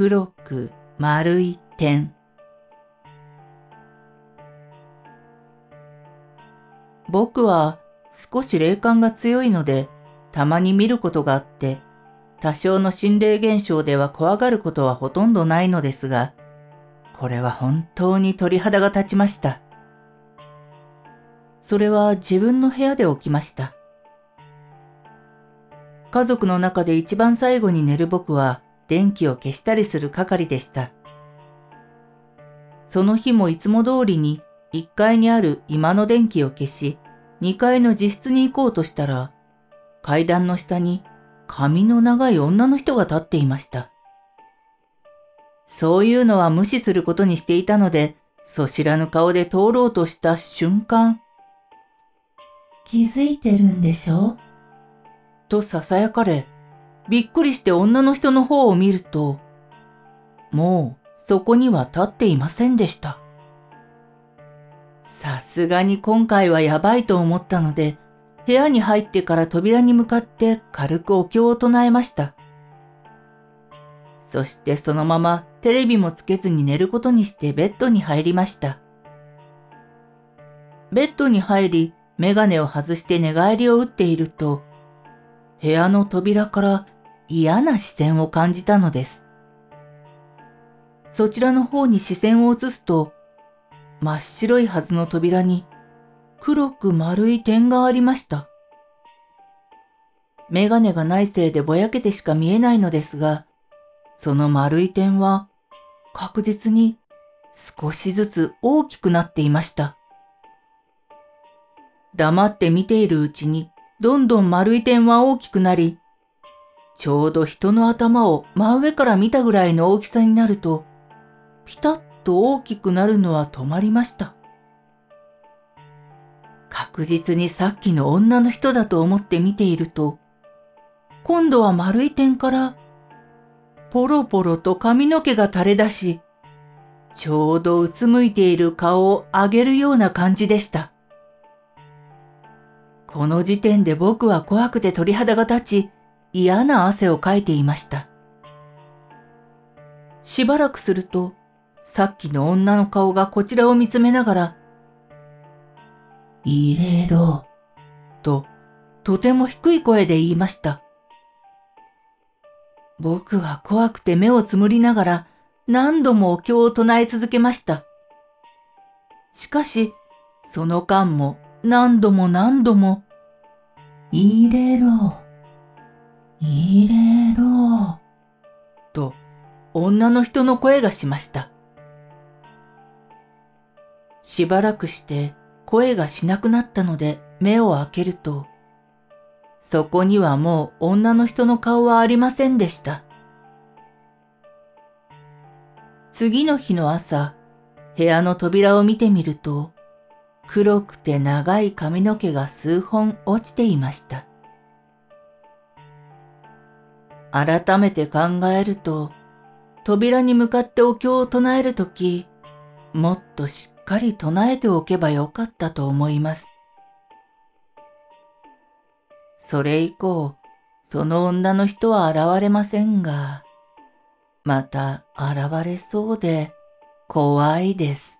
黒く丸い点。僕は少し霊感が強いのでたまに見ることがあって多少の心霊現象では怖がることはほとんどないのですがこれは本当に鳥肌が立ちました。それは自分の部屋で起きました。家族の中で一番最後に寝る僕は電気を消したりする係でした。その日もいつも通りに1階にある居間の電気を消し、2階の自室に行こうとしたら、階段の下に髪の長い女の人が立っていました。そういうのは無視することにしていたので、そ知らぬ顔で通ろうとした瞬間、気づいてるんでしょ？と囁かれ、びっくりして女の人の方を見ると、もうそこには立っていませんでした。さすがに今回はやばいと思ったので、部屋に入ってから扉に向かって軽くお経を唱えました。そしてそのままテレビもつけずに寝ることにしてベッドに入りました。ベッドに入り、メガネを外して寝返りを打っていると、部屋の扉から嫌な視線を感じたのです。そちらの方に視線を移すと、真っ白いはずの扉に黒く丸い点がありました。メガネがないせいでぼやけてしか見えないのですが、その丸い点は確実に少しずつ大きくなっていました。黙って見ているうちにどんどん丸い点は大きくなり、ちょうど人の頭を真上から見たぐらいの大きさになると、ピタッと大きくなるのは止まりました。確実にさっきの女の人だと思って見ていると、今度は丸い点から、ポロポロと髪の毛が垂れ出し、ちょうどうつむいている顔を上げるような感じでした。この時点で僕は怖くて鳥肌が立ち、嫌な汗をかいていました。しばらくすると、さっきの女の顔がこちらを見つめながら、入れろ、と、とても低い声で言いました。僕は怖くて目をつむりながら何度もお経を唱え続けました。しかし、その間も何度も何度も、入れろ、入れろ。と、女の人の声がしました。しばらくして声がしなくなったので目を開けると、そこにはもう女の人の顔はありませんでした。次の日の朝、部屋の扉を見てみると、黒くて長い髪の毛が数本落ちていました。改めて考えると、扉に向かってお経を唱えるとき、もっとしっかり唱えておけばよかったと思います。それ以降、その女の人は現れませんが、また現れそうで怖いです。